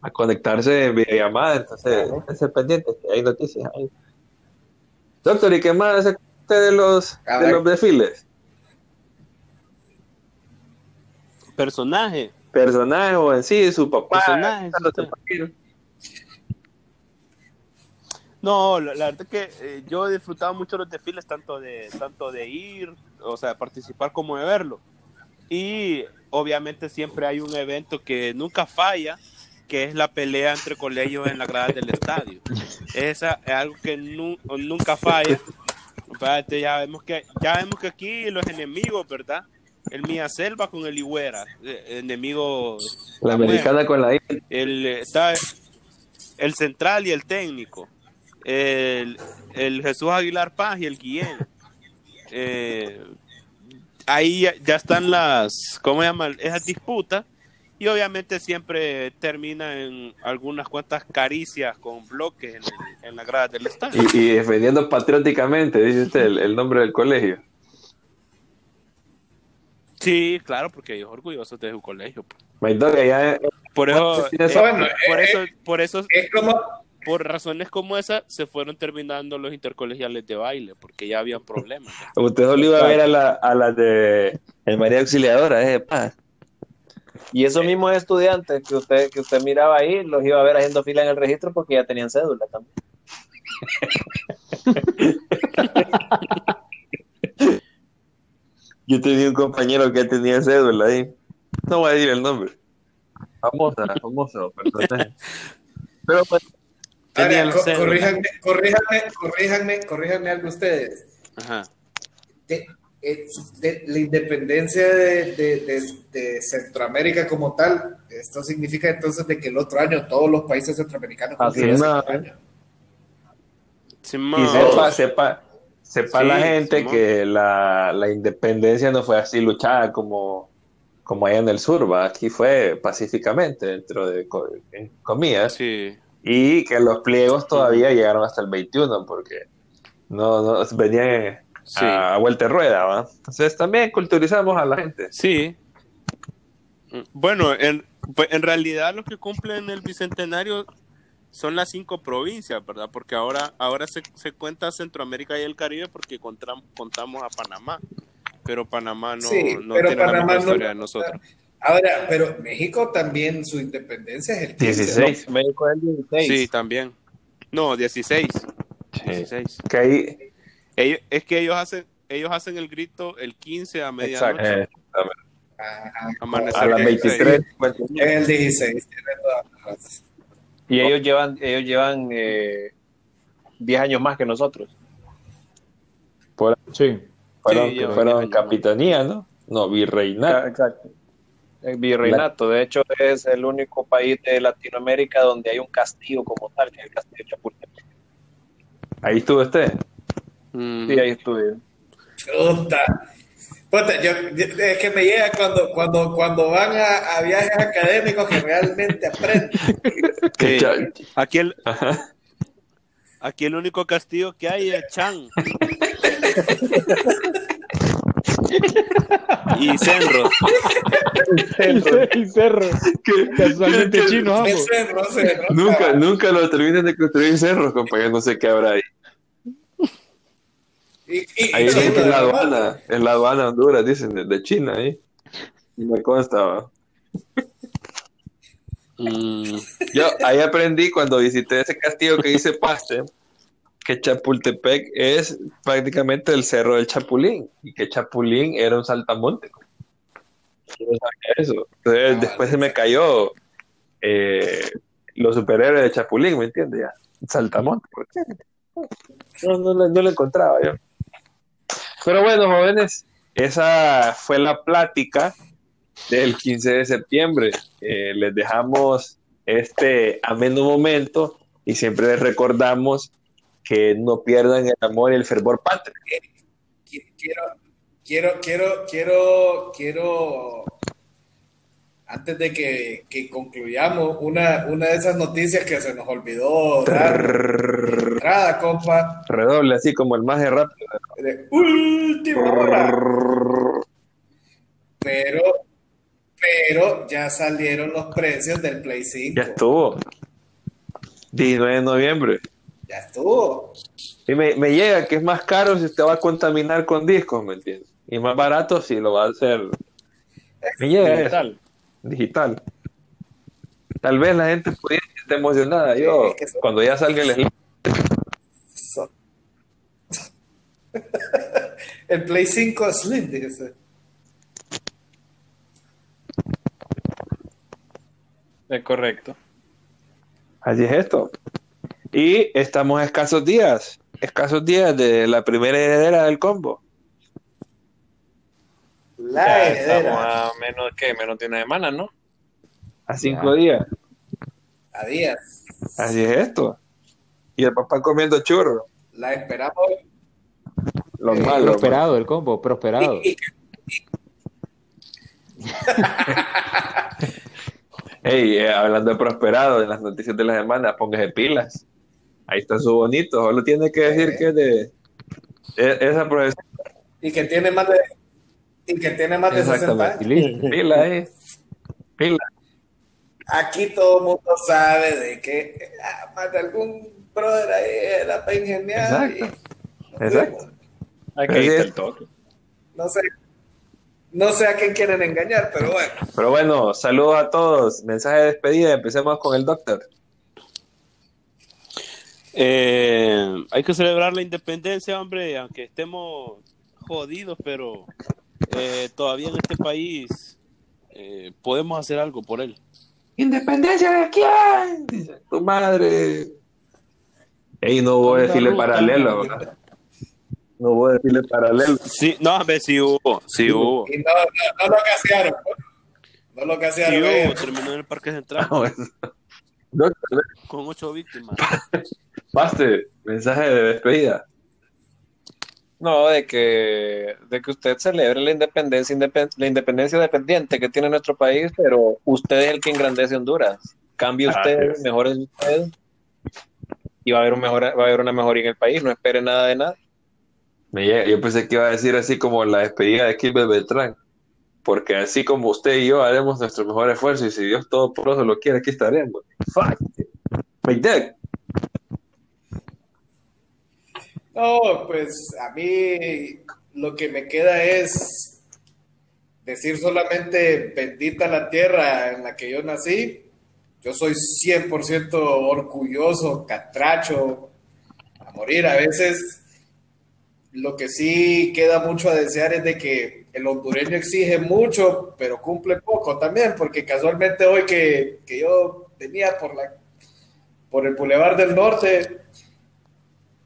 A conectarse en videollamada, entonces, Claro. esté pendiente, que hay noticias ahí. Doctor, ¿y qué más hace usted de los, de los desfiles? Personaje. Personaje o en sí, su papá. Tepaquiro. No, la, la verdad que eh, yo he disfrutado mucho los desfiles, tanto de, tanto de ir, o sea, participar como de verlo. Y obviamente siempre hay un evento que nunca falla, que es la pelea entre colegios en la grada del estadio. Esa es algo que nu- nunca falla. Ya vemos que ya vemos que aquí los enemigos, ¿verdad? El Mía Selva con el Higuera, eh, enemigo La americana con la el, eh, está el central y el técnico, el, el Jesús Aguilar Paz y el Guillén. Eh, ahí ya, ya están las, ¿cómo se llama? Esas disputas y obviamente siempre termina en algunas cuantas caricias con bloques en, en la grada del estadio. Y, y defendiendo patrióticamente, dice usted, el, el nombre del colegio. Sí, claro, porque ellos orgullosos de su colegio. pues. My dog, allá Por eso, eh, Bueno, por eh, eso, por eso Es como, por razones como esa, se fueron terminando los intercolegiales de baile, porque ya habían problemas. usted solo iba a ver a la, a la de el María Auxiliadora, eh, paz. Y esos mismos estudiantes que usted, que usted miraba ahí, los iba a ver haciendo fila en el registro porque ya tenían cédula también. Yo tenía un compañero que tenía cédula ahí. No voy a decir el nombre. Famosa, famoso personaje. Pero pues, Tenía ahora, co- corríjanme, corríjanme, corríjanme, corríjanme algo ustedes. Ajá. de, eh, de la independencia de, de- de- de Centroamérica como tal, esto significa entonces de que el otro año todos los países centroamericanos Así cinco años. Simón. y sepa, sepa, sepa Sí, la gente Simón. que la, la independencia no fue así luchada como, como allá en el sur, ¿va? aquí fue pacíficamente, dentro de en comillas, Sí. y que los pliegos todavía llegaron hasta el 21, porque no, no venían Sí. a, a vuelta de rueda, ¿va? Entonces también culturizamos a la gente. Sí. Bueno, en, pues, en realidad los que cumplen el bicentenario son las cinco provincias, ¿verdad? Porque ahora, ahora se, se cuenta Centroamérica y el Caribe porque contra- contamos a Panamá. Pero Panamá no, Sí, no pero tiene la Panamá misma no- historia de nosotros. Ahora, pero México también su independencia es el 15. 16. México es el 16. Sí, también. No, 16. 16. Que ahí, Ellos, es que ellos hacen, ellos hacen el grito el 15 a medianoche. eh, Ajá, amanecer a las el 23, es el 16. tiene toda la razón. Y ellos llevan, ellos llevan eh, 10 años más que nosotros. por- Sí. fueron, Sí, fueron 10 años más. capitanía, ¿no? No, virreinato. Exacto. El virreinato. De hecho, es el único país de Latinoamérica donde hay un castillo como tal, que es el castillo de Chapultepec. Ahí estuvo usted. Mm. Sí, ahí estuve. Puta. Puta, yo, es que me llega cuando, cuando, cuando van a, a viajes académicos que realmente aprenden. Sí. Aquí el, Ajá. aquí el único castillo que hay es Chan. y Senro. Y cerro. Casualmente chino. Nunca, nunca lo terminan de construir cerros, compañero. No sé qué habrá ahí. Y, y- Ahí y dicen que China, en la aduana, en la aduana Honduras, dicen, de, China, ahí. Y me consta, va. Mm, Yo ahí aprendí cuando visité ese castillo que dice Paste, que Chapultepec es prácticamente el cerro del Chapulín y que Chapulín era un saltamonte. Yo no sabía eso. Entonces, Ah, después se me cayó eh, los superhéroes de Chapulín, ¿me entiendes? Ya, saltamonte. ¿por qué? No, no, no lo encontraba yo. Pero bueno, jóvenes, esa fue la plática del 15 de septiembre. Eh, les dejamos este ameno momento y siempre les recordamos que no pierdan el amor y el fervor patrio. Qui- Quiero, quiero, quiero, quiero, quiero, antes de que, que concluyamos, una, una de esas noticias que se nos olvidó dar compa, Redoble así como el más de rápido. de última hora. Pero, pero ya salieron los precios del Play 5. Ya estuvo. 19 de noviembre. Ya estuvo. Y me, me llega que es más caro si usted va a contaminar con discos, ¿me entiendes? Y más barato si lo va a hacer. Me llega eso. Digital. Digital. Tal vez la gente pudiera estar emocionada. Yo, es que eso- cuando ya salga el Slim, So- el Play 5 Slim, dice. Es correcto. Así es esto. Y estamos a escasos días, escasos días de la primera heredera del combo. La Ya heredera. estamos a menos que menos de una semana, ¿no? A cinco días. A días. Así es esto. Y el papá comiendo churro. La esperamos. Lo Eh, malo. Prosperado el combo, prosperado. Hey, eh, hablando de prosperado, en las noticias de la semana, póngase pilas. Ahí está su bonito. Solo tiene que decir Eh. que es de e- esa profesión. y que tiene más de y que tiene más de 60 Exactamente. años. Y listo. Pila ahí. Pila. Aquí todo el mundo sabe de que ah, más de algún brother ahí la para ingeniar. y- Exacto. Aquí está es. el toque. No sé. No sé a quién quieren engañar, pero bueno. Pero bueno, saludos a todos. Mensaje de despedida. Empecemos con el doctor. Eh, hay que celebrar la independencia, hombre, aunque estemos jodidos, pero eh, todavía en este país eh, podemos hacer algo por él. ¿Independencia de quién? Dice, tu madre. Ey, no Onda desfile ruta. paralelo, ¿verdad? No hubo desfile paralelo. Sí, no, hombre, sí hubo, sí hubo. Y no, no, no lo casearon. No lo Sí casearon. hubo, eh. terminó en el Parque Central Doctor, con ocho víctimas. Paste, mensaje de despedida. No, de que, de que usted celebre la independencia, independ- la independencia dependiente que tiene nuestro país, pero usted es el que engrandece Honduras. Cambie usted, mejore usted, y va a haber un mejor, va a haber una mejoría en el país. No espere nada de nada. Yo pensé que iba a decir así como la despedida de Kilbert Beltrán. Porque así como usted y yo haremos nuestro mejor esfuerzo y si Dios Todopoderoso lo quiere, aquí estaremos. Fuck. My dad. No, pues a mí lo que me queda es decir solamente bendita la tierra en la que yo nací. Yo soy 100% orgulloso, catracho, a morir. A veces lo que sí queda mucho a desear es de que el hondureño exige mucho, pero cumple poco también, porque casualmente hoy que, que yo venía por, la, por el Boulevard del Norte,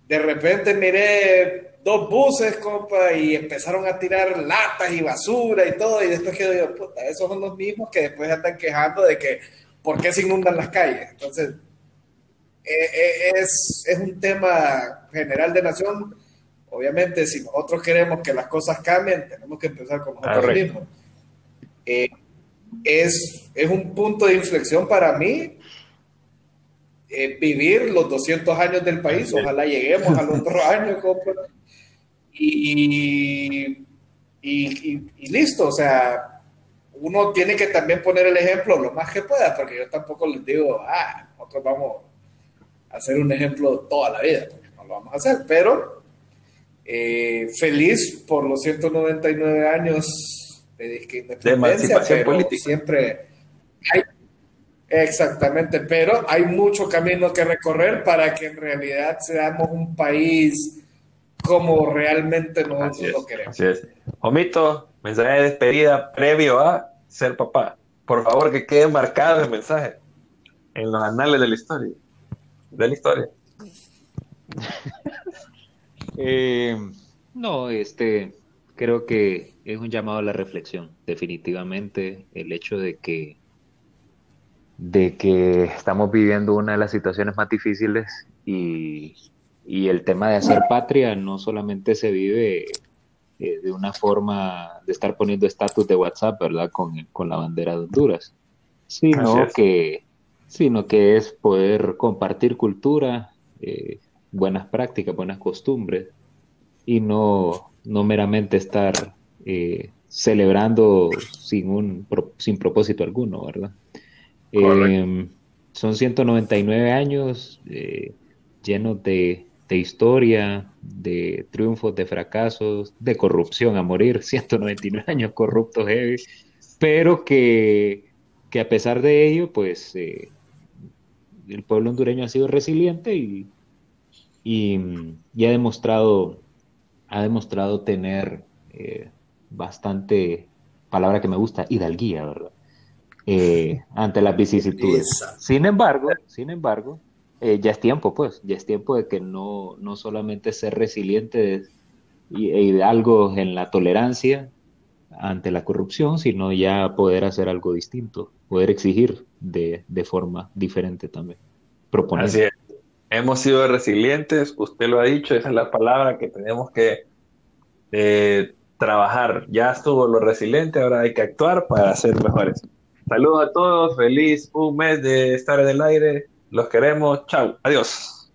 de repente miré dos buses, compa, y empezaron a tirar latas y basura y todo, y después quedo yo, puta, esos son los mismos que después andan quejando de que, ¿por qué se inundan las calles? Entonces, eh, eh, es, es un tema general de nación. Obviamente, si nosotros queremos que las cosas cambien, tenemos que empezar con nosotros Correcto. mismos. Eh, es, es un punto de inflexión para mí eh, vivir los 200 años del país. Ojalá lleguemos a los otros años, compa. Y, y, y- y listo, o sea, uno tiene que también poner el ejemplo lo más que pueda, porque yo tampoco les digo, ah, nosotros vamos a hacer un ejemplo toda la vida, porque no lo vamos a hacer, pero eh, feliz por los 199 años de, disque independencia, emancipación pero política. Siempre exactamente, pero hay mucho camino que recorrer para que en realidad seamos un país como realmente Así nosotros es. lo queremos. Así es. Omito, mensaje de despedida previo a ser papá. Por favor, que quede marcado el mensaje en los anales de la historia. De la historia. Eh, no, este, creo que es un llamado a la reflexión, definitivamente, el hecho de que, de que estamos viviendo una de las situaciones más difíciles y, y el tema de hacer patria no solamente se vive eh, de una forma de estar poniendo estatus de WhatsApp, ¿verdad? Con, con la bandera de Honduras, sino es. que, sino que es poder compartir cultura, eh, buenas prácticas, buenas costumbres y no, no meramente estar eh, celebrando sin un sin propósito alguno, ¿verdad? Eh, son 199 años eh, llenos de, historia, de triunfos, de fracasos, de corrupción a morir, 199 años corruptos heavy, pero que que a pesar de ello, pues eh, el pueblo hondureño ha sido resiliente y, y, y ha demostrado ha demostrado tener eh, bastante, palabra que me gusta, hidalguía, ¿verdad? Eh, ante las vicisitudes. Esa. Sin embargo, sin embargo, eh, ya es tiempo, pues, ya es tiempo de que no, no solamente ser resiliente y, y algo en la tolerancia ante la corrupción, sino ya poder hacer algo distinto, poder exigir de, de forma diferente también. Proponer. Así es. Hemos sido resilientes, usted lo ha dicho, esa es la palabra que tenemos que eh, trabajar. Ya estuvo lo resiliente, ahora hay que actuar para ser mejores. Saludos a todos, feliz un mes de estar en el aire, los queremos, chao, adiós.